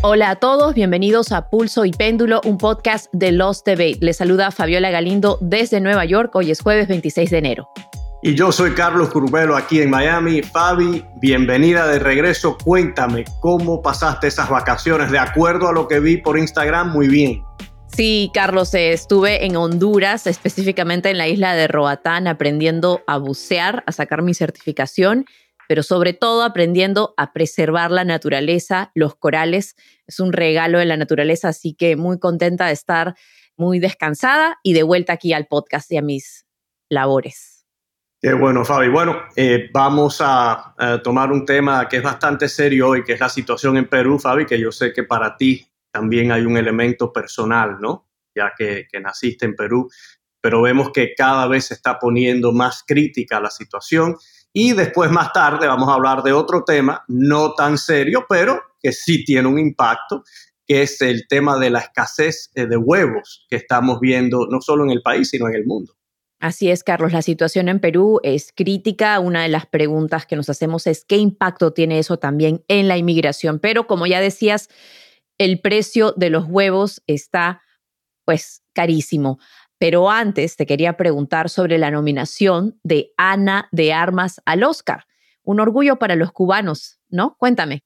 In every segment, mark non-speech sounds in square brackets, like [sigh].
Hola a todos, bienvenidos a Pulso y Péndulo, un podcast de Lost Debate. Les saluda Fabiola Galindo desde Nueva York. Hoy es jueves 26 de enero. Y yo soy Carlos Curbelo aquí en Miami. Fabi, bienvenida de regreso. Cuéntame cómo pasaste esas vacaciones. De acuerdo a lo que vi por Instagram, muy bien. Sí, Carlos, eh, estuve en Honduras, específicamente en la isla de Roatán, aprendiendo a bucear, a sacar mi certificación pero sobre todo aprendiendo a preservar la naturaleza, los corales. Es un regalo de la naturaleza, así que muy contenta de estar muy descansada y de vuelta aquí al podcast y a mis labores. Qué bueno, Fabi. Bueno, eh, vamos a, tomar un tema que es bastante serio hoy, que es la situación en Perú, Fabi, que yo sé que para ti también hay un elemento personal, ¿no? Ya que, que naciste en Perú, pero vemos que cada vez se está poniendo más crítica la situación y después, más tarde, vamos a hablar de otro tema, no tan serio, pero que sí tiene un impacto, que es el tema de la escasez eh, de huevos que estamos viendo no solo en el país, sino en el mundo. Así es, Carlos, la situación en Perú es crítica. Una de las preguntas que nos hacemos es qué impacto tiene eso también en la inmigración. Pero como ya decías, el precio de los huevos está pues carísimo. Pero antes te quería preguntar sobre la nominación de Ana de Armas al Oscar. Un orgullo para los cubanos, ¿no? Cuéntame.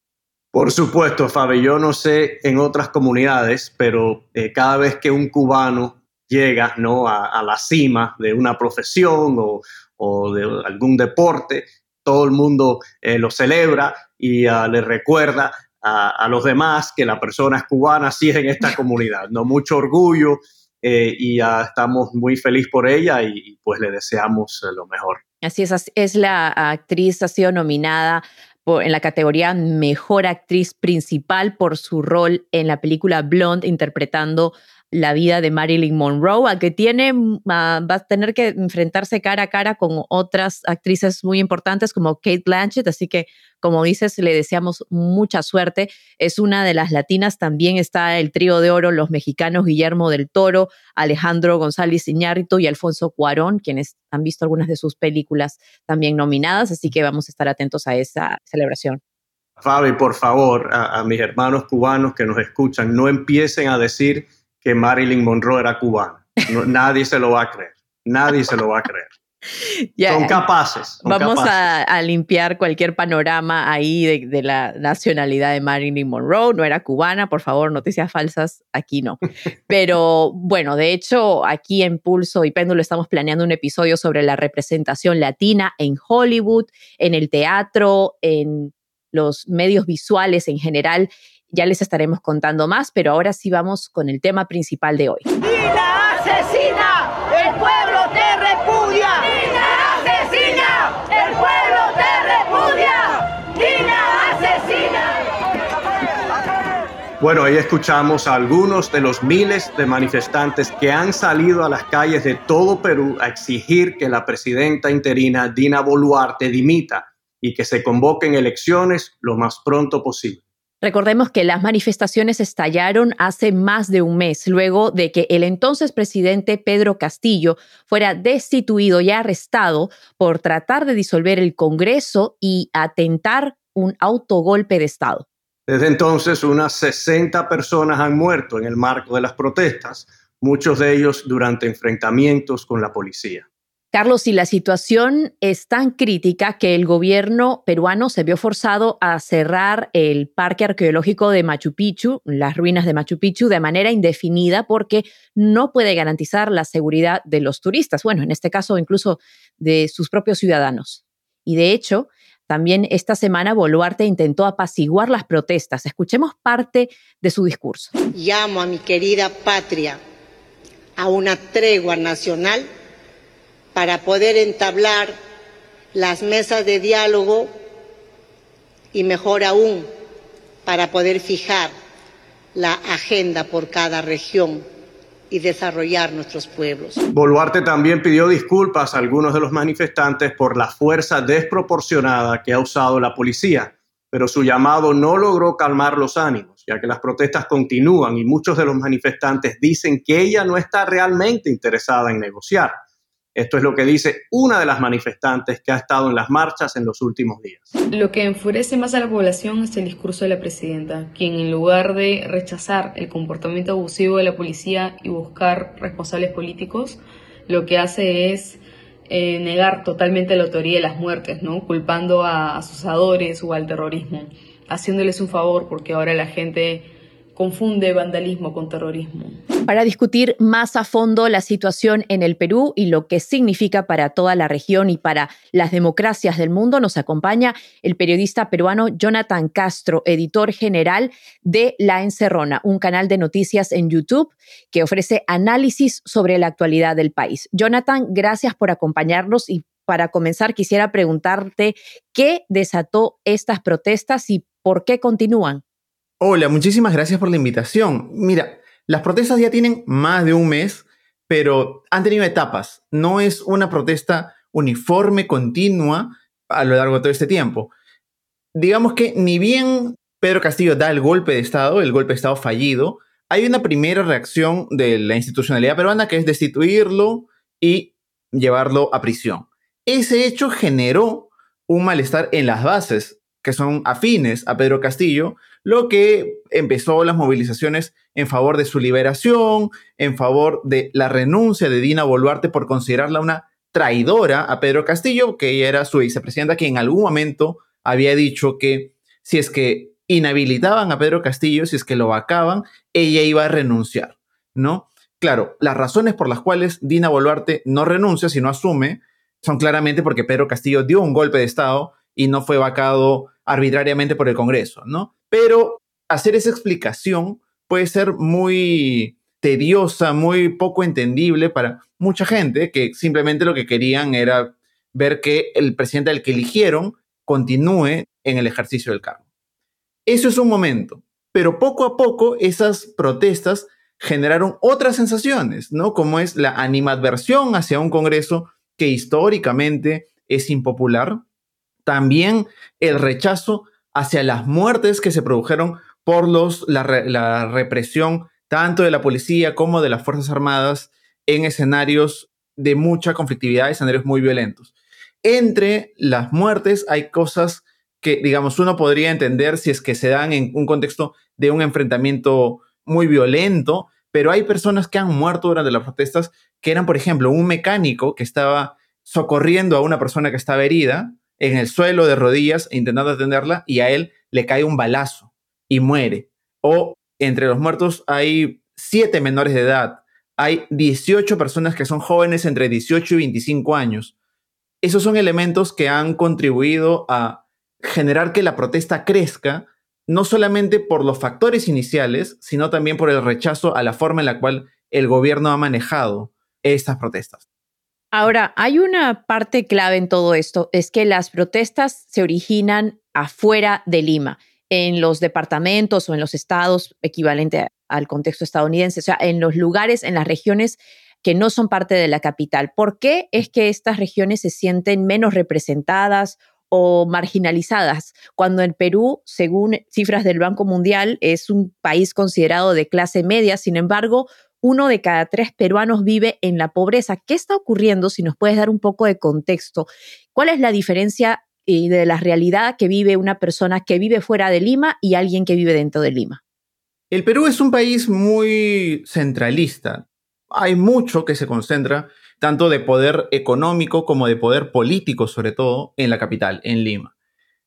Por supuesto, Fabi. Yo no sé en otras comunidades, pero eh, cada vez que un cubano llega ¿no? a, la cima de una profesión o, de algún deporte, todo el mundo eh, lo celebra y uh, le recuerda a, a, los demás que la persona es cubana, sí es en esta [laughs] comunidad. ¿no? Mucho orgullo. Eh, y ya estamos muy felices por ella y, pues le deseamos lo mejor. Así es, es la actriz, ha sido nominada en la categoría Mejor Actriz Principal por su rol en la película Blonde, interpretando la vida de Marilyn Monroe, a que tiene, mm, va a tener que enfrentarse cara a cara con otras actrices muy importantes como Kate Blanchett, así que como dices, le deseamos mucha suerte. Es una de las latinas, también está el trío de oro, los mexicanos Guillermo del Toro, Alejandro González Iñárritu y Alfonso Cuarón, quienes han visto algunas de sus películas también nominadas, así que vamos a estar atentos a esa celebración. Fabi, por favor, a mis hermanos cubanos que nos escuchan, no empiecen a decir que Marilyn Monroe era cubana. [laughs] nadie se lo va a creer. Nadie se lo va a creer. [laughs] son capaces. vamos A, limpiar cualquier panorama ahí de, la nacionalidad de Marilyn Monroe. No era cubana, por favor, noticias falsas, aquí no. Pero [laughs] bueno, de hecho, aquí en Pulso y Péndulo estamos planeando un episodio sobre la representación latina en Hollywood, en el teatro, en los medios visuales en general. Ya les estaremos contando más, pero ahora sí vamos con el tema principal de hoy. ¡Dina asesina! ¡El pueblo te repudia! ¡Dina asesina! ¡El pueblo te repudia! ¡Dina asesina! Bueno, ahí escuchamos a algunos de los miles de manifestantes que han salido a las calles de todo Perú a exigir que la presidenta interina Dina Boluarte dimita y que se convoquen elecciones lo más pronto posible. Recordemos que las manifestaciones estallaron hace más de un mes, luego de que el entonces presidente Pedro Castillo fuera destituido y arrestado por tratar de disolver el Congreso y atentar un autogolpe de Estado. Desde entonces, unas 60 personas han muerto en el marco de las protestas, muchos de ellos durante enfrentamientos con la policía. Carlos, y la situación es tan crítica que el gobierno peruano se vio forzado a cerrar el parque arqueológico de Machu Picchu, las ruinas de Machu Picchu, de manera indefinida porque no puede garantizar la seguridad de los turistas, bueno, en este caso incluso de sus propios ciudadanos. Y de hecho, también esta semana Boluarte intentó apaciguar las protestas. Escuchemos parte de su discurso. Llamo a mi querida patria a una tregua nacional para poder entablar las mesas de diálogo y mejor aún para poder fijar la agenda por cada región y desarrollar nuestros pueblos. Boluarte también pidió disculpas a algunos de los manifestantes por la fuerza desproporcionada que ha usado la policía, pero su llamado no logró calmar los ánimos, ya que las protestas continúan y muchos de los manifestantes dicen que ella no está realmente interesada en negociar Esto es lo que dice una de las manifestantes que ha estado en las marchas en los últimos días. Lo que enfurece más a la población es el discurso de la presidenta, quien en lugar de rechazar el comportamiento abusivo de la policía y buscar responsables políticos, lo que hace es eh, negar totalmente la autoría de las muertes, ¿no? culpando a asusadores o al terrorismo, haciéndoles un favor porque ahora la gente confunde vandalismo con terrorismo. Para discutir más a fondo la situación en el Perú y lo que significa para toda la región y para las democracias del mundo, nos acompaña el periodista peruano Jonathan Castro, editor general de La Encerrona, un canal de noticias en YouTube que ofrece análisis sobre la actualidad del país. Jonathan, gracias por acompañarnos y para comenzar quisiera preguntarte qué desató estas protestas y por qué continúan. Hola, muchísimas gracias por la invitación. Mira, las protestas ya tienen más de un mes, pero han tenido etapas. No es una protesta uniforme, continua, a lo largo de todo este tiempo. Digamos que ni bien Pedro Castillo da el golpe de Estado, el golpe de Estado fallido, hay una primera reacción de la institucionalidad peruana que es destituirlo y llevarlo a prisión. Ese hecho generó un malestar en las bases que son afines a Pedro Castillo, lo que empezó las movilizaciones en favor de su liberación, en favor de la renuncia de Dina Boluarte por considerarla una traidora a Pedro Castillo, que ella era su vicepresidenta, que en algún momento había dicho que si es que inhabilitaban a Pedro Castillo, si es que lo vacaban, ella iba a renunciar, ¿no? Claro, las razones por las cuales Dina Boluarte no renuncia, sino asume, son claramente porque Pedro Castillo dio un golpe de Estado y no fue vacado arbitrariamente por el Congreso, ¿no? Pero hacer esa explicación puede ser muy tediosa, muy poco entendible para mucha gente que simplemente lo que querían era ver que el presidente al que eligieron continúe en el ejercicio del cargo. Eso es un momento, pero poco a poco esas protestas generaron otras sensaciones, ¿no? Como es la animadversión hacia un Congreso que históricamente es impopular, también el rechazo hacia las muertes que se produjeron por los, la, represión tanto de la policía como de las Fuerzas Armadas en escenarios de mucha conflictividad, escenarios muy violentos. Entre las muertes hay cosas que, digamos, uno podría entender si es que se dan en un contexto de un enfrentamiento muy violento, pero hay personas que han muerto durante las protestas que eran, por ejemplo, un mecánico que estaba socorriendo a una persona que estaba herida en el suelo de rodillas intentando atenderla y a él le cae un balazo y muere. O entre los muertos hay siete menores de edad, hay 18 personas que son jóvenes entre 18 y 25 años. Esos son elementos que han contribuido a generar que la protesta crezca, no solamente por los factores iniciales, sino también por el rechazo a la forma en la cual el gobierno ha manejado estas protestas. Ahora, hay una parte clave en todo esto, es que las protestas se originan afuera de Lima, en los departamentos o en los estados equivalente al contexto estadounidense, o sea, en los lugares, en las regiones que no son parte de la capital. ¿Por qué es que estas regiones se sienten menos representadas o marginalizadas, cuando en Perú, según cifras del Banco Mundial, es un país considerado de clase media, sin embargo, uno de cada tres peruanos vive en la pobreza. ¿Qué está ocurriendo? Si nos puedes dar un poco de contexto. ¿Cuál es la diferencia eh, de la realidad que vive una persona que vive fuera de Lima y alguien que vive dentro de Lima? El Perú es un país muy centralista. Hay mucho que se concentra, tanto de poder económico como de poder político, sobre todo, en la capital, en Lima.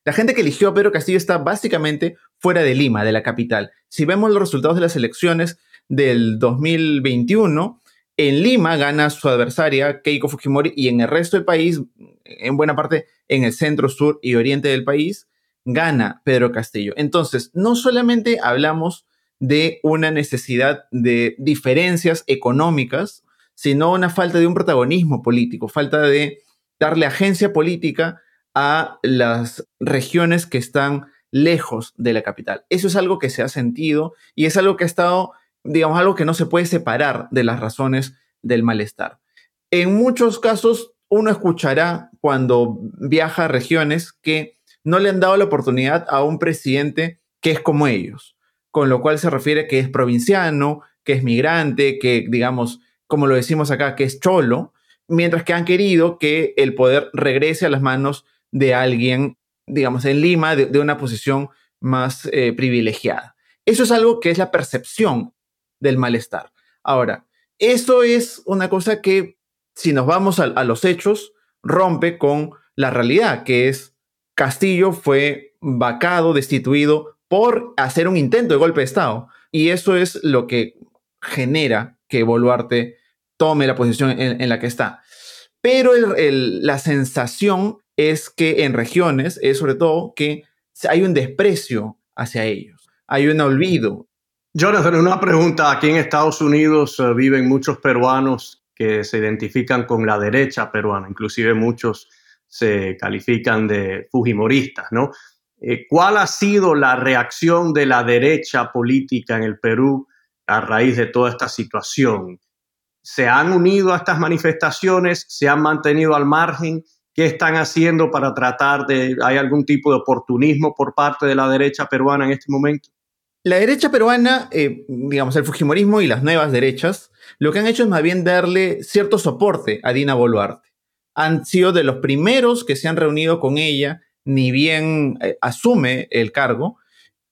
La gente que eligió a Pedro Castillo está básicamente fuera de Lima, de la capital. Si vemos los resultados de las elecciones, del 2021, en Lima gana su adversaria Keiko Fujimori y en el resto del país, en buena parte en el centro, sur y oriente del país, gana Pedro Castillo. Entonces, no solamente hablamos de una necesidad de diferencias económicas, sino una falta de un protagonismo político, falta de darle agencia política a las regiones que están lejos de la capital. Eso es algo que se ha sentido y es algo que ha estado digamos, algo que no se puede separar de las razones del malestar. En muchos casos, uno escuchará cuando viaja a regiones que no le han dado la oportunidad a un presidente que es como ellos, con lo cual se refiere que es provinciano, que es migrante, que, digamos, como lo decimos acá, que es cholo, mientras que han querido que el poder regrese a las manos de alguien, digamos, en Lima, de, una posición más eh, privilegiada. Eso es algo que es la percepción del malestar. Ahora, eso es una cosa que, si nos vamos a, a los hechos, rompe con la realidad, que es Castillo fue vacado, destituido por hacer un intento de golpe de Estado. Y eso es lo que genera que Boluarte tome la posición en, la que está. Pero la sensación es que en regiones es sobre todo que hay un desprecio hacia ellos, hay un olvido. Jonathan, una pregunta. Aquí en Estados Unidos eh, viven muchos peruanos que se identifican con la derecha peruana, inclusive muchos se califican de fujimoristas, ¿no? Eh, ¿Cuál ha sido la reacción de la derecha política en el Perú a raíz de toda esta situación? ¿Se han unido a estas manifestaciones? ¿Se han mantenido al margen? ¿Qué están haciendo para tratar de... ¿Hay algún tipo de oportunismo por parte de la derecha peruana en este momento? La derecha peruana, eh, digamos, el Fujimorismo y las nuevas derechas, lo que han hecho es más bien darle cierto soporte a Dina Boluarte. Han sido de los primeros que se han reunido con ella, ni bien eh, asume el cargo,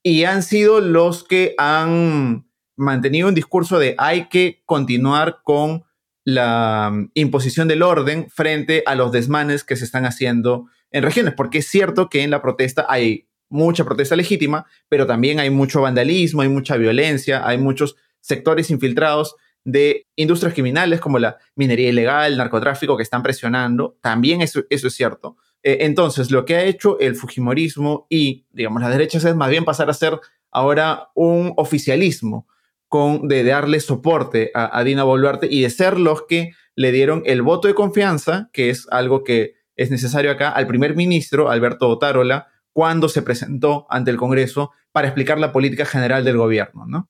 y han sido los que han mantenido un discurso de hay que continuar con la mm, imposición del orden frente a los desmanes que se están haciendo en regiones, porque es cierto que en la protesta hay mucha protesta legítima, pero también hay mucho vandalismo, hay mucha violencia, hay muchos sectores infiltrados de industrias criminales como la minería ilegal, el narcotráfico que están presionando. También eso, es cierto. Eh, entonces, lo que ha hecho el Fujimorismo y, digamos, las derechas es más bien pasar a ser ahora un oficialismo con, de, darle soporte a, a, Dina Boluarte y de ser los que le dieron el voto de confianza, que es algo que es necesario acá, al primer ministro, Alberto Otárola, cuando se presentó ante el Congreso para explicar la política general del gobierno, ¿no?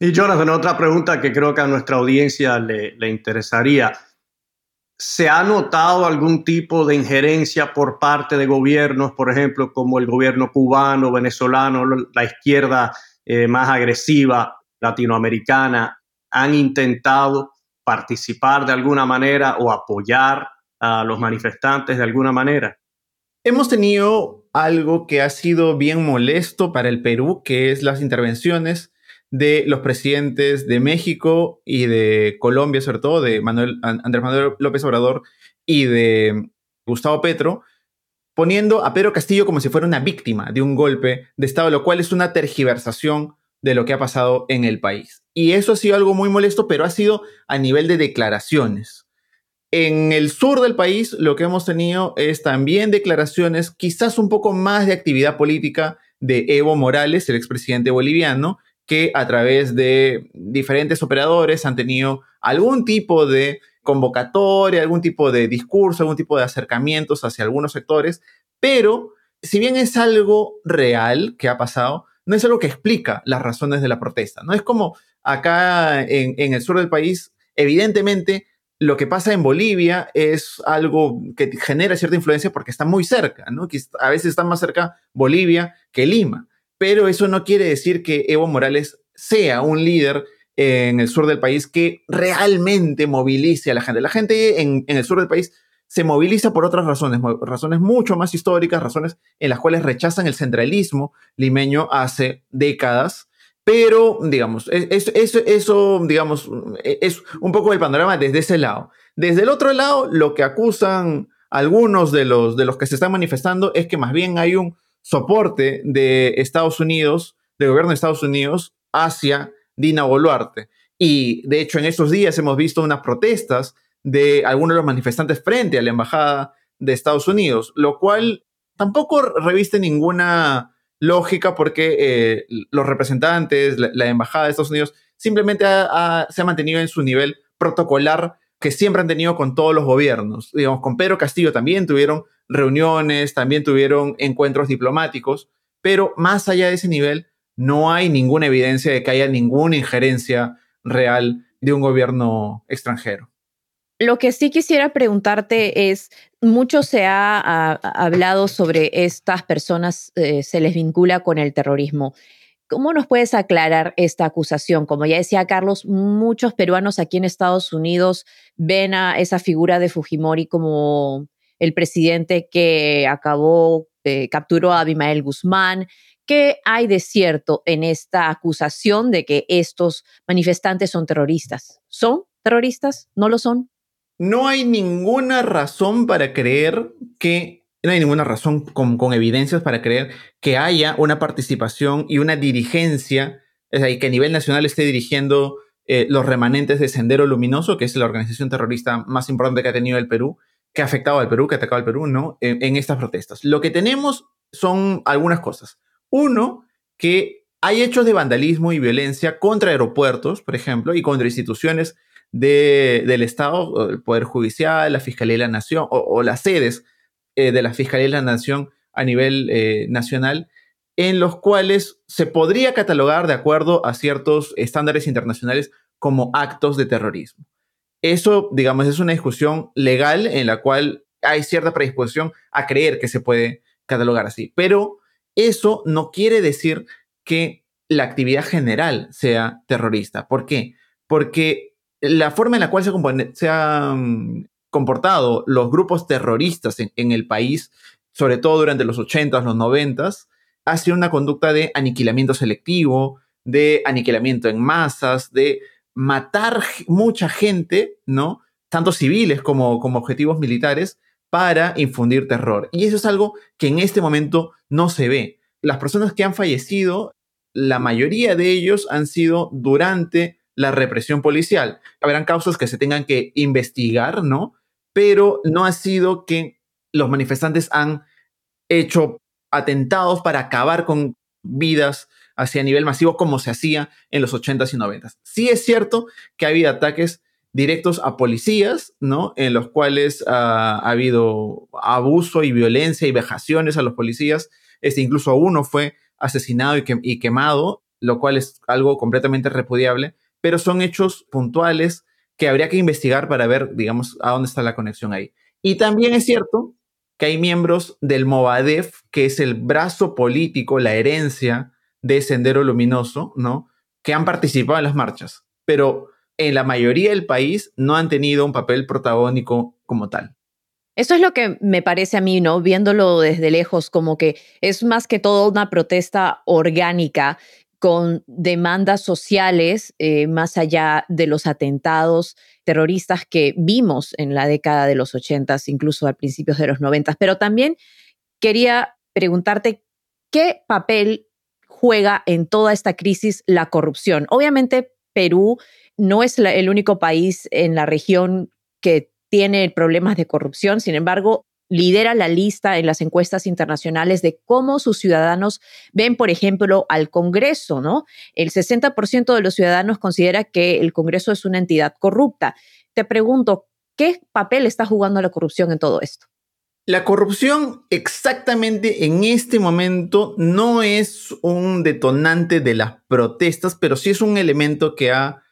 Y Jonathan, otra pregunta que creo que a nuestra audiencia le, le interesaría. ¿Se ha notado algún tipo de injerencia por parte de gobiernos, por ejemplo, como el gobierno cubano, venezolano, la izquierda eh, más agresiva latinoamericana, han intentado participar de alguna manera o apoyar a los manifestantes de alguna manera? Hemos tenido algo que ha sido bien molesto para el Perú, que es las intervenciones de los presidentes de México y de Colombia, sobre todo, de Manuel, Andrés Manuel López Obrador y de Gustavo Petro, poniendo a Pedro Castillo como si fuera una víctima de un golpe de Estado, lo cual es una tergiversación de lo que ha pasado en el país. Y eso ha sido algo muy molesto, pero ha sido a nivel de declaraciones. En el sur del país lo que hemos tenido es también declaraciones, quizás un poco más de actividad política de Evo Morales, el expresidente boliviano, que a través de diferentes operadores han tenido algún tipo de convocatoria, algún tipo de discurso, algún tipo de acercamientos hacia algunos sectores, pero si bien es algo real que ha pasado, no es algo que explica las razones de la protesta. No es como acá en, en el sur del país, evidentemente lo que pasa en Bolivia es algo que genera cierta influencia porque está muy cerca, ¿no? a veces está más cerca Bolivia que Lima pero eso no quiere decir que Evo Morales sea un líder en el sur del país que realmente movilice a la gente. La gente en, el sur del país se moviliza por otras razones, razones mucho más históricas, razones en las cuales rechazan el centralismo limeño hace décadas. Pero, digamos, eso, eso, digamos, es un poco el panorama desde ese lado. Desde el otro lado, lo que acusan algunos de los, de los que se están manifestando es que más bien hay un soporte de Estados Unidos, del gobierno de Estados Unidos, hacia Dina Boluarte. Y de hecho, en estos días hemos visto unas protestas de algunos de los manifestantes frente a la embajada de Estados Unidos, lo cual tampoco reviste ninguna lógica porque eh, los representantes, la, embajada de Estados Unidos, simplemente se ha mantenido en su nivel protocolar que siempre han tenido con todos los gobiernos. Digamos, con Pedro Castillo también tuvieron reuniones, también tuvieron encuentros diplomáticos, pero más allá de ese nivel, no hay ninguna evidencia de que haya ninguna injerencia real de un gobierno extranjero. Lo que sí quisiera preguntarte es, mucho se ha, hablado sobre estas personas, eh, se les vincula con el terrorismo. ¿Cómo nos puedes aclarar esta acusación? Como ya decía Carlos, muchos peruanos aquí en Estados Unidos ven a esa figura de Fujimori como el presidente que acabó, eh, capturó a Abimael Guzmán. ¿Qué hay de cierto en esta acusación de que estos manifestantes son terroristas? ¿Son terroristas? ¿No lo son? No hay ninguna razón para creer que no hay ninguna razón con, evidencias para creer que haya una participación y una dirigencia, es decir, que a nivel nacional esté dirigiendo eh, los remanentes de Sendero Luminoso, que es la organización terrorista más importante que ha tenido el Perú, que ha afectado al Perú, que ha atacado al Perú, ¿no? En, en estas protestas. Lo que tenemos son algunas cosas. Uno, que hay hechos de vandalismo y violencia contra aeropuertos, por ejemplo, y contra instituciones del Estado, el Poder Judicial, la Fiscalía de la Nación o las sedes eh, de la Fiscalía de la Nación a nivel eh, nacional, en los cuales se podría catalogar de acuerdo a ciertos estándares internacionales como actos de terrorismo. Eso, digamos, es una discusión legal en la cual hay cierta predisposición a creer que se puede catalogar así. Pero eso no quiere decir que la actividad general sea terrorista. ¿Por qué? Porque la forma en la cual se, compone, se ha mm, comportado los grupos terroristas en, el país, sobre todo durante los 80s, los 90s, ha sido una conducta de aniquilamiento selectivo, de aniquilamiento en masas, de matar mucha gente, ¿no? Tanto civiles como, como objetivos militares, para infundir terror. Y eso es algo que en este momento no se ve. Las personas que han fallecido, la mayoría de ellos han sido durante la represión policial. Habrán causas que se tengan que investigar, ¿no? pero no ha sido que los manifestantes han hecho atentados para acabar con vidas hacia nivel masivo como se hacía en los 80s y 90s. Sí es cierto que ha habido ataques directos a policías, ¿no? En los cuales ah, ha habido abuso y violencia y vejaciones a los policías. Este, incluso uno fue asesinado y, y quemado, lo cual es algo completamente repudiable, pero son hechos puntuales que habría que investigar para ver, digamos, a dónde está la conexión ahí. Y también es cierto que hay miembros del Movadef, que es el brazo político, la herencia de Sendero Luminoso, ¿no? Que han participado en las marchas, pero en la mayoría del país no han tenido un papel protagónico como tal. Eso es lo que me parece a mí, ¿no? Viéndolo desde lejos, como que es más que todo una protesta orgánica con demandas sociales eh, más allá de los atentados terroristas que vimos en la década de los 80, incluso a principios de los 90. Pero también quería preguntarte qué papel juega en toda esta crisis la corrupción. Obviamente, Perú no es el único país en la región que tiene problemas de corrupción, sin embargo, lidera la lista en las encuestas internacionales de cómo sus ciudadanos ven, por ejemplo, al Congreso, ¿no? El 60% de los ciudadanos considera que el Congreso es una entidad corrupta. Te pregunto, ¿qué papel está jugando la corrupción en todo esto? La corrupción exactamente en este momento no es un detonante de las protestas, pero sí es un elemento que, ha,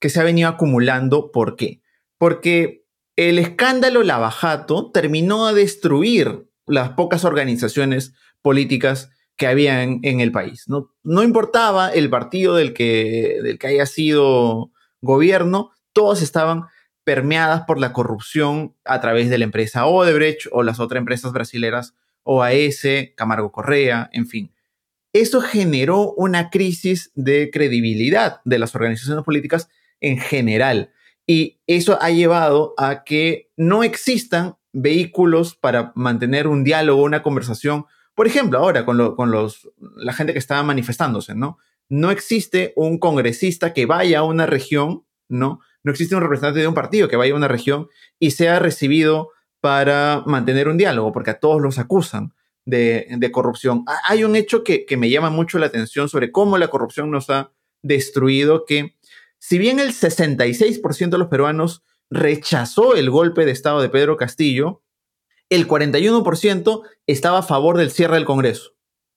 que se ha venido acumulando. ¿Por qué? Porque el escándalo Lavajato terminó a destruir las pocas organizaciones políticas que había en, el país. ¿no? importaba el partido del que, del que haya sido gobierno, todos estaban permeadas por la corrupción a través de la empresa Odebrecht o las otras empresas brasileras, OAS, Camargo Correa, en fin. Eso generó una crisis de credibilidad de las organizaciones políticas en general. Y eso ha llevado a que no existan vehículos para mantener un diálogo, una conversación. Por ejemplo, ahora con, con los, la gente que estaba manifestándose, ¿no? No existe un congresista que vaya a una región, ¿no? No existe un representante de un partido que vaya a una región y sea recibido para mantener un diálogo, porque a todos los acusan de, de corrupción. Hay un hecho que, que me llama mucho la atención sobre cómo la corrupción nos ha destruido, que si bien el 66% de los peruanos rechazó el golpe de Estado de Pedro Castillo, el 41% estaba a favor del cierre del Congreso,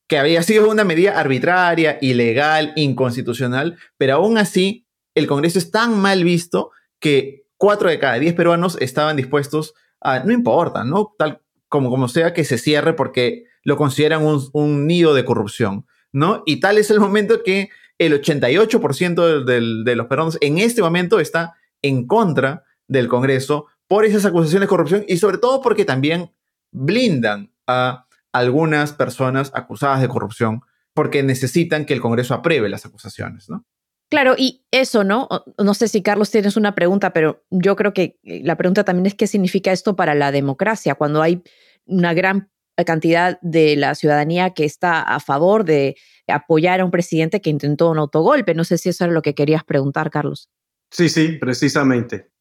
que había sido una medida arbitraria, ilegal, inconstitucional, pero aún así el Congreso es tan mal visto que 4 de cada 10 peruanos estaban dispuestos a, no importa, ¿no? Tal como, sea que se cierre porque lo consideran un, un nido de corrupción. ¿no? Y tal es el momento que el 88% de los peruanos en este momento está en contra del Congreso por esas acusaciones de corrupción y sobre todo porque también blindan a algunas personas acusadas de corrupción porque necesitan que el Congreso apruebe las acusaciones, ¿no? Claro, y eso, ¿no? No sé si Carlos tienes una pregunta, pero yo creo que eh, la pregunta también es qué significa esto para la democracia, cuando hay una gran cantidad de la ciudadanía que está a favor de apoyar a un presidente que intentó un autogolpe. No sé si eso era lo que querías preguntar, Carlos. Sí, sí, precisamente.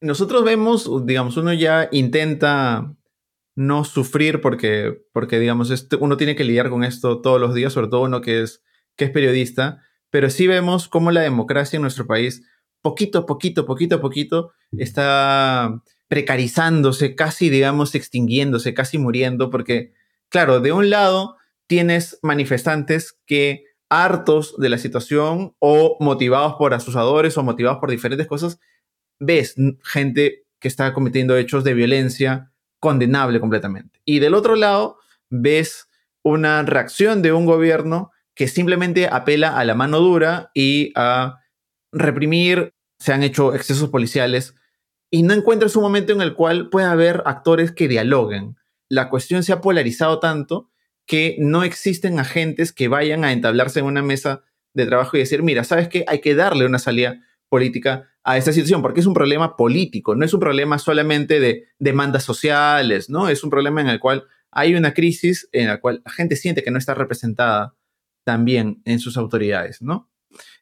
Nosotros vemos, digamos, uno ya intenta no sufrir porque, porque digamos, este, uno tiene que lidiar con esto todos los días, sobre todo uno que es, que es periodista, pero sí vemos cómo la democracia en nuestro país, poquito a poquito, poquito a poquito, está precarizándose, casi, digamos, extinguiéndose, casi muriendo, porque, claro, de un lado tienes manifestantes que hartos de la situación o motivados por asusadores o motivados por diferentes cosas, ves gente que está cometiendo hechos de violencia, condenable completamente. Y del otro lado, ves una reacción de un gobierno que simplemente apela a la mano dura y a reprimir, se han hecho excesos policiales y no encuentras un momento en el cual pueda haber actores que dialoguen. La cuestión se ha polarizado tanto que no existen agentes que vayan a entablarse en una mesa de trabajo y decir, mira, ¿sabes qué? Hay que darle una salida política a esta situación, porque es un problema político, no es un problema solamente de demandas sociales, ¿no? Es un problema en el cual hay una crisis en la cual la gente siente que no está representada también en sus autoridades, ¿no?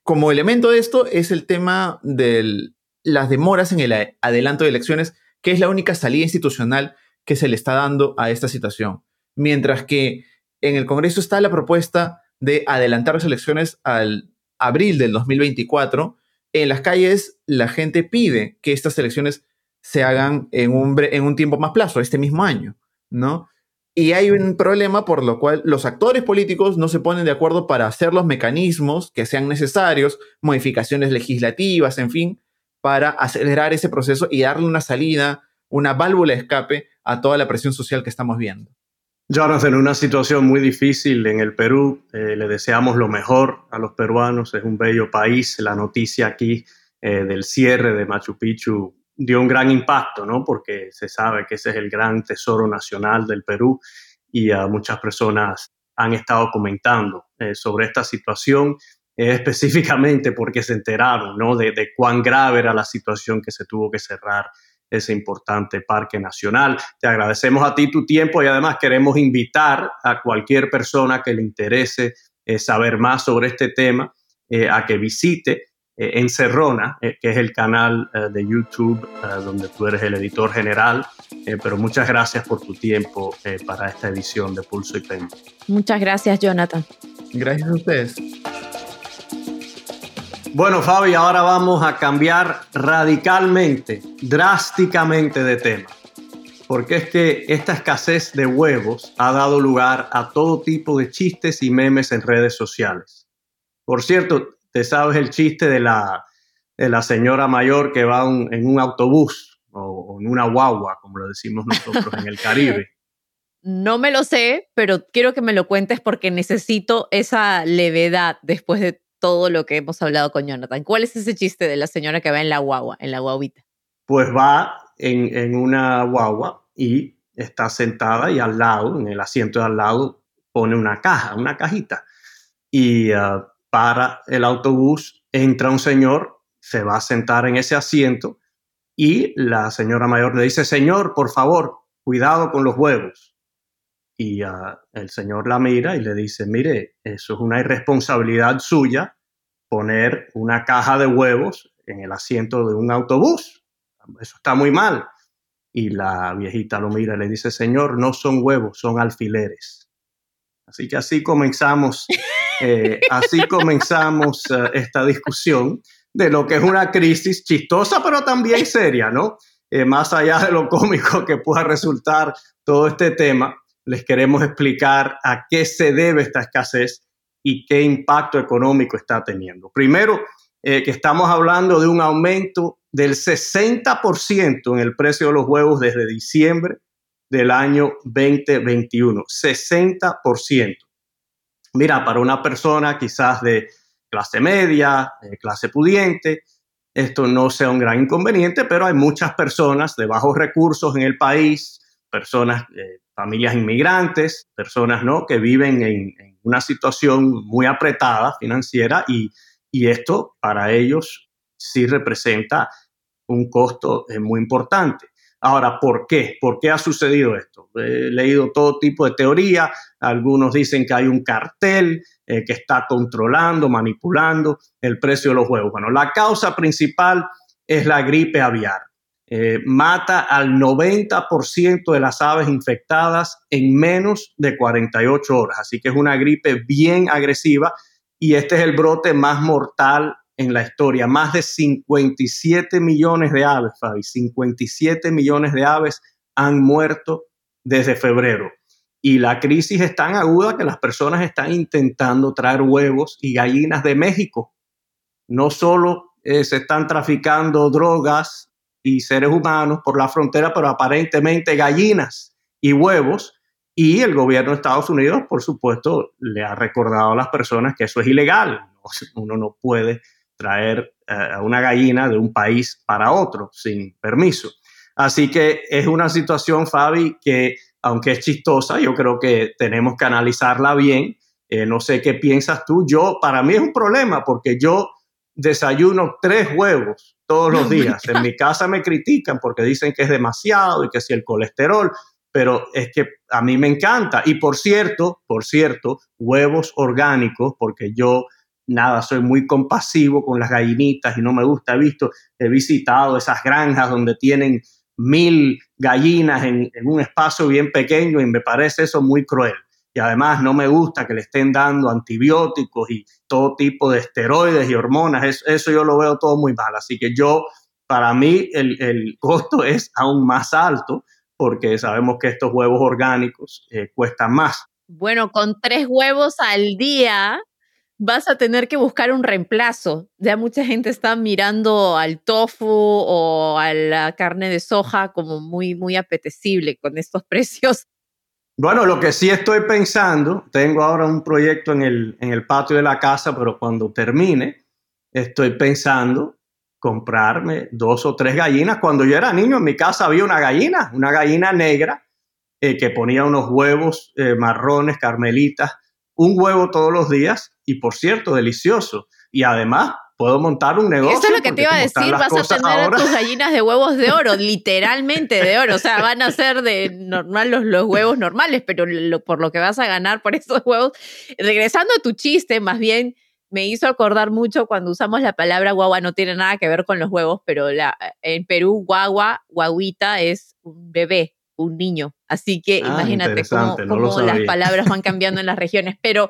Como elemento de esto es el tema de las demoras en el adelanto de elecciones, que es la única salida institucional que se le está dando a esta situación. Mientras que en el Congreso está la propuesta de adelantar las elecciones al abril del 2024, en las calles la gente pide que estas elecciones se hagan en un, tiempo más plazo, este mismo año, ¿no? Y hay un problema por lo cual los actores políticos no se ponen de acuerdo para hacer los mecanismos que sean necesarios, modificaciones legislativas, en fin, para acelerar ese proceso y darle una salida, una válvula de escape a toda la presión social que estamos viendo. Jonathan, una situación muy difícil en el Perú. Eh, le deseamos lo mejor a los peruanos. Es un bello país. La noticia aquí eh, del cierre de Machu Picchu dio un gran impacto, ¿no? Porque se sabe que ese es el gran tesoro nacional del Perú y muchas personas han estado comentando eh, sobre esta situación, [laughs] específicamente porque se enteraron, ¿no? De, de cuán grave era la situación que se tuvo que cerrar ese importante parque nacional. Te agradecemos a ti tu tiempo y además queremos invitar a cualquier persona que le interese eh, saber más sobre este tema eh, a que visite eh, Encerrona, que es el canal de YouTube donde tú eres el editor general. pero muchas gracias por tu tiempo para esta edición de Pulso y Pen. Muchas gracias, Jonathan. Gracias a ustedes. Bueno, Fabi, ahora vamos a cambiar radicalmente, drásticamente de tema. Porque es que esta escasez de huevos ha dado lugar a todo tipo de chistes y memes en redes sociales. Por cierto, te sabes el chiste de la, señora mayor que va en un autobús o, en una guagua, como lo decimos nosotros en el Caribe. [laughs] No me lo sé, pero quiero que me lo cuentes porque necesito esa levedad después de todo lo que hemos hablado con Jonathan. ¿Cuál es ese chiste de la señora que va en la guagua, en la guaguita? Pues va en, una guagua y está sentada y al lado, en el asiento de al lado, pone una caja, una cajita. Y ah, para el autobús entra un señor, se va a sentar en ese asiento y la señora mayor le dice, señor, por favor, cuidado con los huevos. Y ah, el señor la mira y le dice, mire, eso es una irresponsabilidad suya poner una caja de huevos en el asiento de un autobús. Eso está muy mal. Y la viejita lo mira y le dice, señor, no son huevos, son alfileres. Así que así comenzamos, eh, así comenzamos eh, esta discusión de lo que es una crisis chistosa, pero también seria, ¿no? Eh, más allá de lo cómico que pueda resultar todo este tema, les queremos explicar a qué se debe esta escasez y qué impacto económico está teniendo. Primero, eh, que estamos hablando de un aumento del 60% en el precio de los huevos desde diciembre del año 2021. 60%. mira, para una persona quizás de clase media, clase pudiente, esto no sea un gran inconveniente, pero hay muchas personas de bajos recursos en el país, personas, eh, familias inmigrantes, personas ¿no? que viven en, una situación muy apretada financiera y, esto para ellos sí representa un costo eh, muy importante. Ahora, ¿por qué? ¿Por qué ha sucedido esto? He leído todo tipo de teoría, algunos dicen que hay un cartel eh, que está controlando, manipulando el precio de los huevos. Bueno, la causa principal es la gripe aviar. Eh, mata al 90% de las aves infectadas en menos de 48 horas, así que es una gripe bien agresiva y este es el brote más mortal en la historia. Más de 57 millones de aves, Fabi, 57 millones de aves han muerto desde febrero. Y la crisis es tan aguda que las personas están intentando traer huevos y gallinas de México. No solo eh, se están traficando drogas y seres humanos por la frontera, pero aparentemente gallinas y huevos. Y el gobierno de Estados Unidos, por supuesto, le ha recordado a las personas que eso es ilegal. Uno no puede traer eh, a una gallina de un país para otro sin permiso. Así que es una situación, Fabi, que aunque es chistosa, yo creo que tenemos que analizarla bien. Eh, no sé qué piensas tú. Yo, para mí es un problema porque yo desayuno tres huevos todos los [laughs] días. En mi casa me critican porque dicen que es demasiado y que si el colesterol, pero es que a mí me encanta. Y por cierto, por cierto, huevos orgánicos, porque yo nada, soy muy compasivo con las gallinitas y no me gusta. He visto, he visitado esas granjas donde tienen mil gallinas en, un espacio bien pequeño y me parece eso muy cruel. Y además no me gusta que le estén dando antibióticos y todo tipo de esteroides y hormonas. Eso, yo lo veo todo muy mal. Así que yo, para mí, el, costo es aún más alto porque sabemos que estos huevos orgánicos eh, cuestan más. Bueno, con tres huevos al día vas a tener que buscar un reemplazo. Ya mucha gente está mirando al tofu o a la carne de soja como muy, muy apetecible con estos [laughs] precios. Bueno, lo que sí estoy pensando, tengo ahora un proyecto en el, en el patio de la casa, pero cuando termine, estoy pensando comprarme dos o tres gallinas. Cuando yo era niño en mi casa había una gallina, una gallina negra eh, que ponía unos huevos eh, marrones, carmelitas, un huevo todos los días y por cierto, delicioso. Y además puedo montar un negocio. Eso es lo que te iba a decir, vas a tener a tus [laughs] gallinas de huevos de oro, literalmente de oro. O sea, van a ser de normal los, los huevos normales, pero por lo que vas a ganar por esos huevos. Regresando a tu chiste, más bien me hizo acordar mucho cuando usamos la palabra guagua, no tiene nada que ver con los huevos, pero la, en Perú guagua, guaguita es un bebé, un niño. Así que ah, imagínate cómo, cómo las palabras van [laughs] cambiando en las regiones. Pero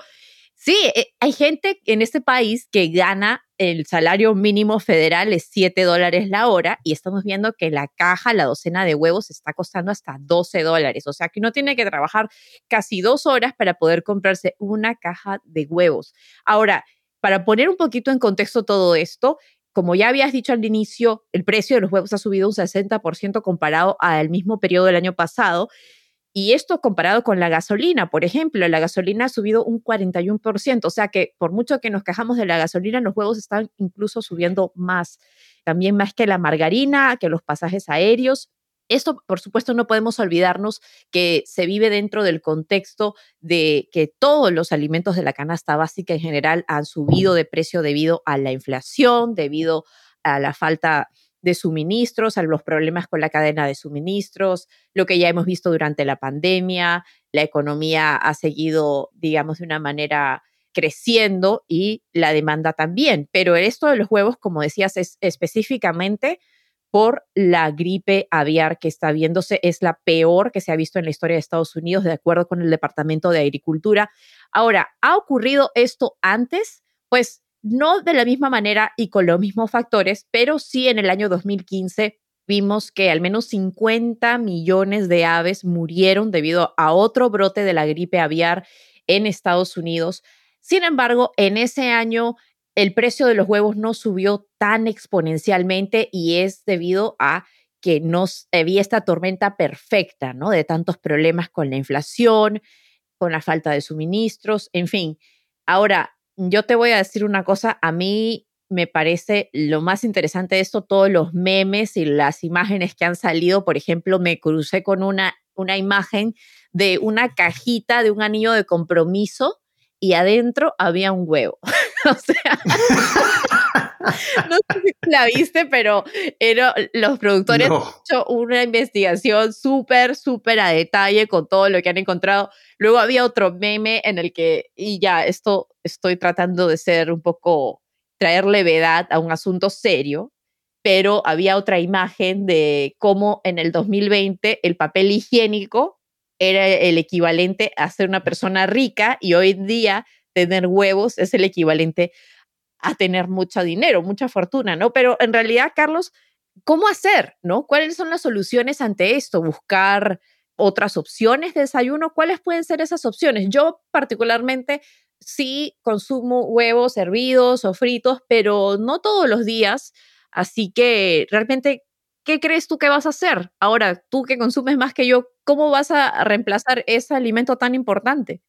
sí, eh, hay gente en este país que gana el salario mínimo federal es 7 dólares la hora y estamos viendo que la caja, la docena de huevos está costando hasta 12 dólares. O sea que uno tiene que trabajar casi dos horas para poder comprarse una caja de huevos. Ahora, para poner un poquito en contexto todo esto, como ya habías dicho al inicio, el precio de los huevos ha subido un 60% comparado al mismo periodo del año pasado. Y esto comparado con la gasolina, por ejemplo, la gasolina ha subido un 41%, o sea que por mucho que nos quejamos de la gasolina, los huevos están incluso subiendo más, también más que la margarina, que los pasajes aéreos. Esto, por supuesto, no podemos olvidarnos que se vive dentro del contexto de que todos los alimentos de la canasta básica en general han subido de precio debido a la inflación, debido a la falta de suministros, a los problemas con la cadena de suministros, lo que ya hemos visto durante la pandemia, la economía ha seguido, digamos, de una manera creciendo y la demanda también. Pero esto de los huevos, como decías, es específicamente por la gripe aviar que está viéndose. Es la peor que se ha visto en la historia de Estados Unidos, de acuerdo con el Departamento de Agricultura. Ahora, ¿ha ocurrido esto antes? Pues no de la misma manera y con los mismos factores, pero sí en el año 2015 vimos que al menos 50 millones de aves murieron debido a otro brote de la gripe aviar en Estados Unidos. Sin embargo, en ese año el precio de los huevos no subió tan exponencialmente y es debido a que no había esta tormenta perfecta, ¿no? De tantos problemas con la inflación, con la falta de suministros, en fin. Ahora, yo te voy a decir una cosa, a mí me parece lo más interesante de esto, todos los memes y las imágenes que han salido. Por ejemplo, me crucé con una, una imagen de una cajita de un anillo de compromiso y adentro había un huevo. [laughs] o sea, [laughs] no sé si la viste, pero era, los productores han hecho una investigación súper, súper a detalle con todo lo que han encontrado. Luego había otro meme en el que, y ya, esto estoy tratando de ser un poco, traer levedad a un asunto serio, pero había otra imagen de cómo en el 2020 el papel higiénico era el equivalente a ser una persona rica y hoy en día tener huevos es el equivalente a tener mucho dinero, mucha fortuna, ¿no? Pero en realidad, Carlos, ¿cómo hacer, no? ¿Cuáles son las soluciones ante esto? Buscar otras opciones de desayuno. ¿Cuáles pueden ser esas opciones? Yo particularmente sí consumo huevos hervidos o fritos, pero no todos los días. Así que realmente, ¿qué crees tú que vas a hacer? Ahora, tú que consumes más que yo, ¿cómo vas a reemplazar ese alimento tan importante?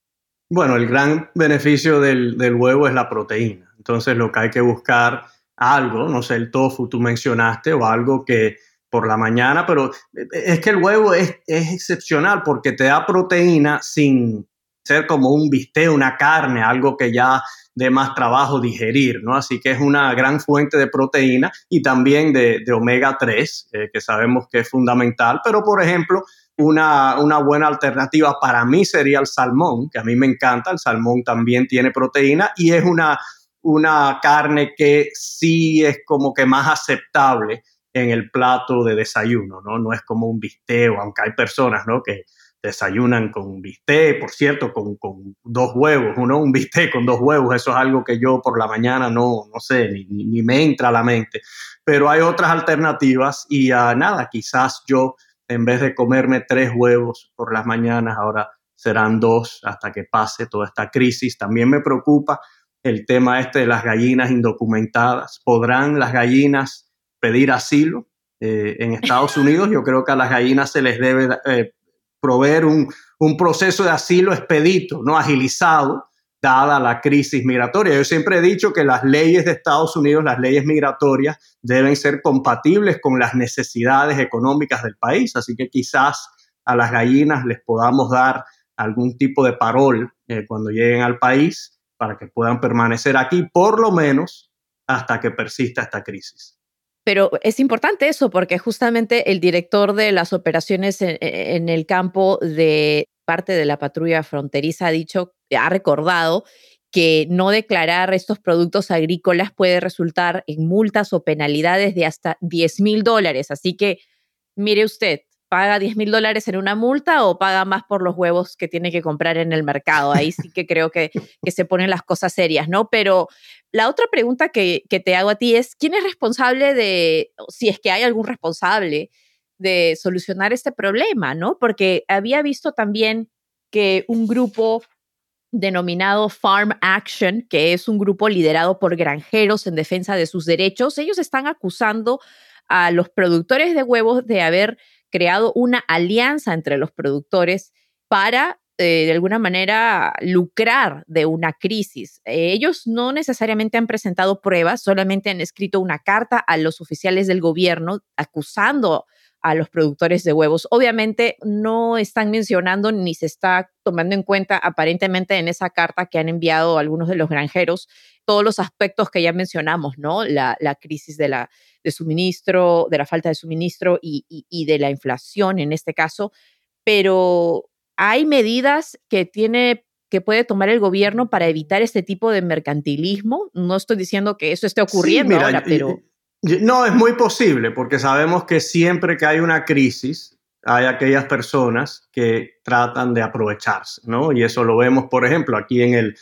Bueno, el gran beneficio del, del huevo es la proteína. Entonces lo que hay que buscar algo, no sé, el tofu tú mencionaste o algo que por la mañana, pero es que el huevo es, excepcional porque te da proteína sin ser como un bistec, una carne, algo que ya de más trabajo digerir, ¿no? Así que es una gran fuente de proteína y también de, omega 3, eh, que sabemos que es fundamental, pero por ejemplo, una, buena alternativa para mí sería el salmón, que a mí me encanta, el salmón también tiene proteína y es una una carne que sí es como que más aceptable en el plato de desayuno, ¿no? No es como un bistec, aunque hay personas, ¿no? Que desayunan con un bistec, por cierto, con, con, dos huevos, uno un bistec con dos huevos, eso es algo que yo por la mañana no, no sé, ni, ni me entra a la mente. Pero hay otras alternativas y uh, nada, quizás yo en vez de comerme tres huevos por las mañanas, ahora serán dos hasta que pase toda esta crisis. También me preocupa el tema este de las gallinas indocumentadas. ¿Podrán las gallinas pedir asilo eh, en Estados [laughs] Unidos? Yo creo que a las gallinas se les debe eh, proveer un, un, proceso de asilo expedito, no agilizado, dada la crisis migratoria. Yo siempre he dicho que las leyes de Estados Unidos, las leyes migratorias, deben ser compatibles con las necesidades económicas del país. Así que quizás a las gallinas les podamos dar algún tipo de parol eh, cuando lleguen al país para que puedan permanecer aquí por lo menos hasta que persista esta crisis. Pero es importante eso porque justamente el director de las operaciones en, el campo de parte de la patrulla fronteriza ha dicho, ha recordado que no declarar estos productos agrícolas puede resultar en multas o penalidades de hasta 10 mil dólares. Así que mire usted, paga 10 mil dólares en una multa o paga más por los huevos que tiene que comprar en el mercado. Ahí sí que creo que, que se ponen las cosas serias, ¿no? Pero la otra pregunta que, que te hago a ti es, ¿quién es responsable de, si es que hay algún responsable de solucionar este problema, ¿no? Porque había visto también que un grupo denominado Farm Action, que es un grupo liderado por granjeros en defensa de sus derechos, ellos están acusando a los productores de huevos de haber creado una alianza entre los productores para eh, de alguna manera lucrar de una crisis. ellos no necesariamente han presentado pruebas, solamente han escrito una carta a los oficiales del gobierno acusando a los productores de huevos. Obviamente no están mencionando ni se está tomando en cuenta aparentemente en esa carta que han enviado algunos de los granjeros todos los aspectos que ya mencionamos, ¿no? La, crisis de, la, de suministro, de la falta de suministro y, y, de la inflación en este caso, pero hay medidas que tiene que puede tomar el gobierno para evitar este tipo de mercantilismo. No estoy diciendo que eso esté ocurriendo ahora, pero... No, es muy posible, porque sabemos que siempre que hay una crisis, hay aquellas personas que tratan de aprovecharse, ¿no? Y eso lo vemos, por ejemplo, aquí en el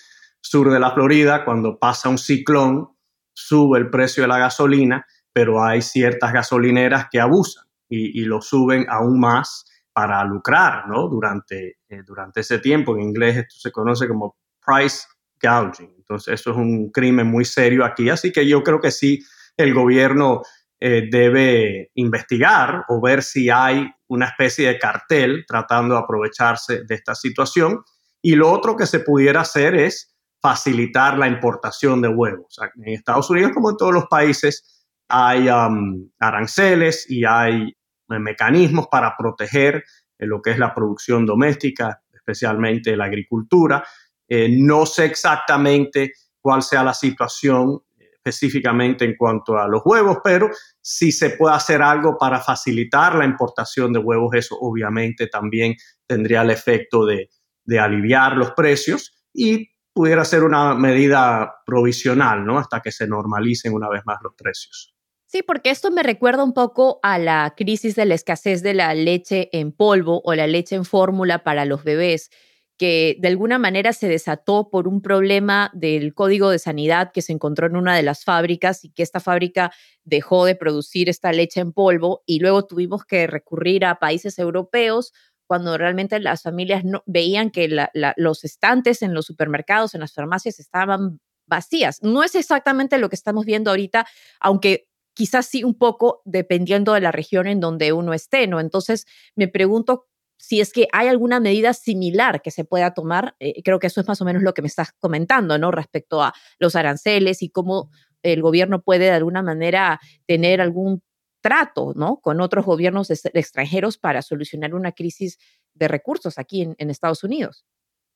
sur de la Florida, cuando pasa un ciclón, sube el precio de la gasolina, pero hay ciertas gasolineras que abusan y, lo suben aún más para lucrar, ¿no? Durante, eh, durante ese tiempo. En inglés esto se conoce como price gouging. Entonces, eso es un crimen muy serio aquí. Así que yo creo que sí, el gobierno eh, debe investigar o ver si hay una especie de cartel tratando de aprovecharse de esta situación. Y lo otro que se pudiera hacer es facilitar la importación de huevos. En Estados Unidos, como en todos los países, hay um, aranceles y hay eh, mecanismos para proteger eh, lo que es la producción doméstica, especialmente la agricultura. Eh, no sé exactamente cuál sea la situación específicamente en cuanto a los huevos, pero si se puede hacer algo para facilitar la importación de huevos, eso obviamente también tendría el efecto de, de aliviar los precios y pudiera ser una medida provisional, ¿no? Hasta que se normalicen una vez más los precios. Sí, porque esto me recuerda un poco a la crisis de la escasez de la leche en polvo o la leche en fórmula para los bebés que de alguna manera se desató por un problema del código de sanidad que se encontró en una de las fábricas y que esta fábrica dejó de producir esta leche en polvo y luego tuvimos que recurrir a países europeos cuando realmente las familias no, veían que los estantes en los supermercados, en las farmacias estaban vacías. No es exactamente lo que estamos viendo ahorita, aunque quizás sí un poco dependiendo de la región en donde uno esté, ¿no? Entonces me pregunto si es que hay alguna medida similar que se pueda tomar, eh, creo que eso es más o menos lo que me estás comentando, ¿no? Respecto a los aranceles y cómo el gobierno puede de alguna manera tener algún trato, ¿no? Con otros gobiernos extranjeros para solucionar una crisis de recursos aquí en, Estados Unidos.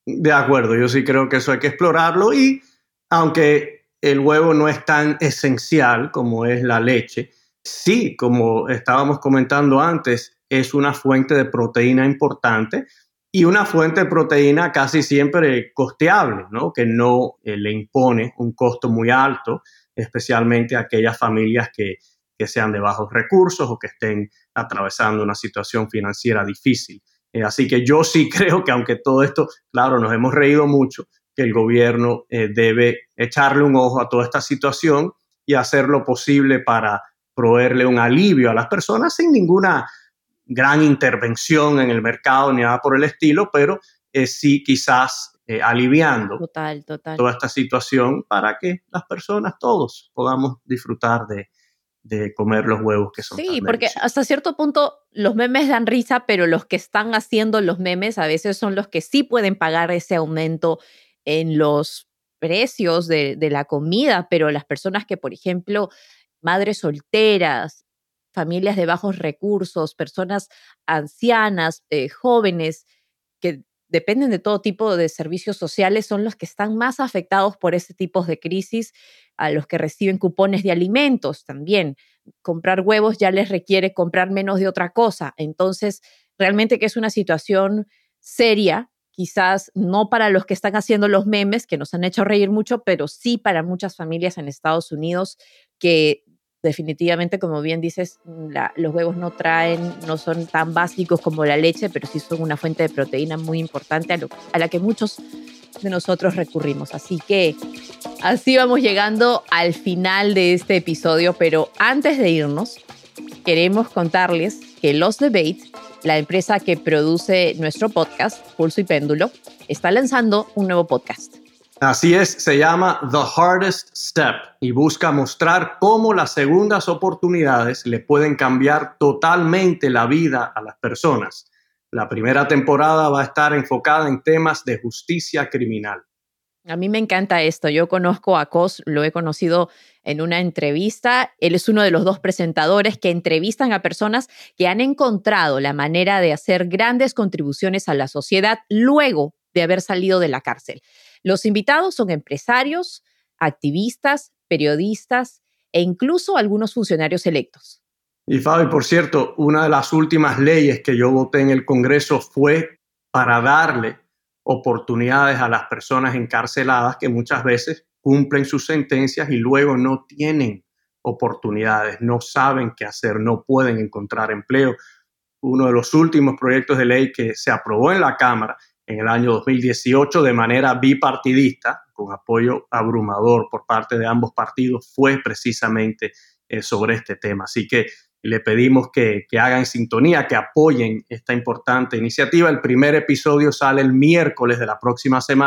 De acuerdo, yo sí creo que eso hay que explorarlo y aunque el huevo no es tan esencial como es la leche, sí, como estábamos comentando antes, es una fuente de proteína importante y una fuente de proteína casi siempre costeable, ¿no? que no eh, le impone un costo muy alto, especialmente a aquellas familias que, sean de bajos recursos o que estén atravesando una situación financiera difícil. Eh, así que yo sí [laughs] creo que aunque todo esto, claro, nos hemos reído mucho, que el gobierno eh, debe echarle un ojo a toda esta situación y hacer lo posible para proveerle un alivio a las personas sin ninguna gran intervención en el mercado ni nada por el estilo, pero eh, sí quizás eh, aliviando total, total. toda esta situación para que las personas, todos, podamos disfrutar de, de comer los huevos que son. Sí, porque hasta cierto punto los memes dan risa, pero los que están haciendo los memes a veces son los que sí pueden pagar ese aumento en los precios de, de la comida, pero las personas que, por ejemplo, madres solteras, familias de bajos recursos, personas ancianas, eh, jóvenes, que dependen de todo tipo de servicios sociales, son los que están más afectados por este tipo de crisis, a los que reciben cupones de alimentos también. Comprar huevos ya les requiere comprar menos de otra cosa. Entonces, realmente que es una situación seria, quizás no para los que están haciendo los memes, que nos han hecho reír mucho, pero sí para muchas familias en Estados Unidos que definitivamente, como bien dices, los huevos no traen, no son tan básicos como la leche, pero sí son una fuente de proteína muy importante a, la que muchos de nosotros recurrimos. Así que así vamos llegando al final de este episodio, pero antes de irnos, queremos contarles que Los Debate, la empresa que produce nuestro podcast, Pulso y Péndulo, está lanzando un nuevo podcast. Así es, se llama The Hardest Step y busca mostrar cómo las segundas oportunidades le pueden cambiar totalmente la vida a las personas. La primera temporada va a estar enfocada en temas de justicia criminal. A mí me encanta esto. Yo conozco a Cos, lo he conocido en una entrevista. Él es uno de los dos presentadores que entrevistan a personas que han encontrado la manera de hacer grandes contribuciones a la sociedad luego de haber salido de la cárcel. Los invitados son empresarios, activistas, periodistas e incluso algunos funcionarios electos. Y Fabi, por cierto, una de las últimas leyes que yo voté en el Congreso fue para darle oportunidades a las personas encarceladas que muchas veces cumplen sus sentencias y luego no tienen oportunidades, no saben qué hacer, no pueden encontrar empleo. Uno de los últimos proyectos de ley que se aprobó en la Cámara en el año 2018 de manera bipartidista, con apoyo abrumador por parte de ambos partidos, fue precisamente eh, sobre este tema. Así que le pedimos que, que, hagan sintonía, que apoyen esta importante iniciativa. El primer episodio sale el miércoles de la próxima semana.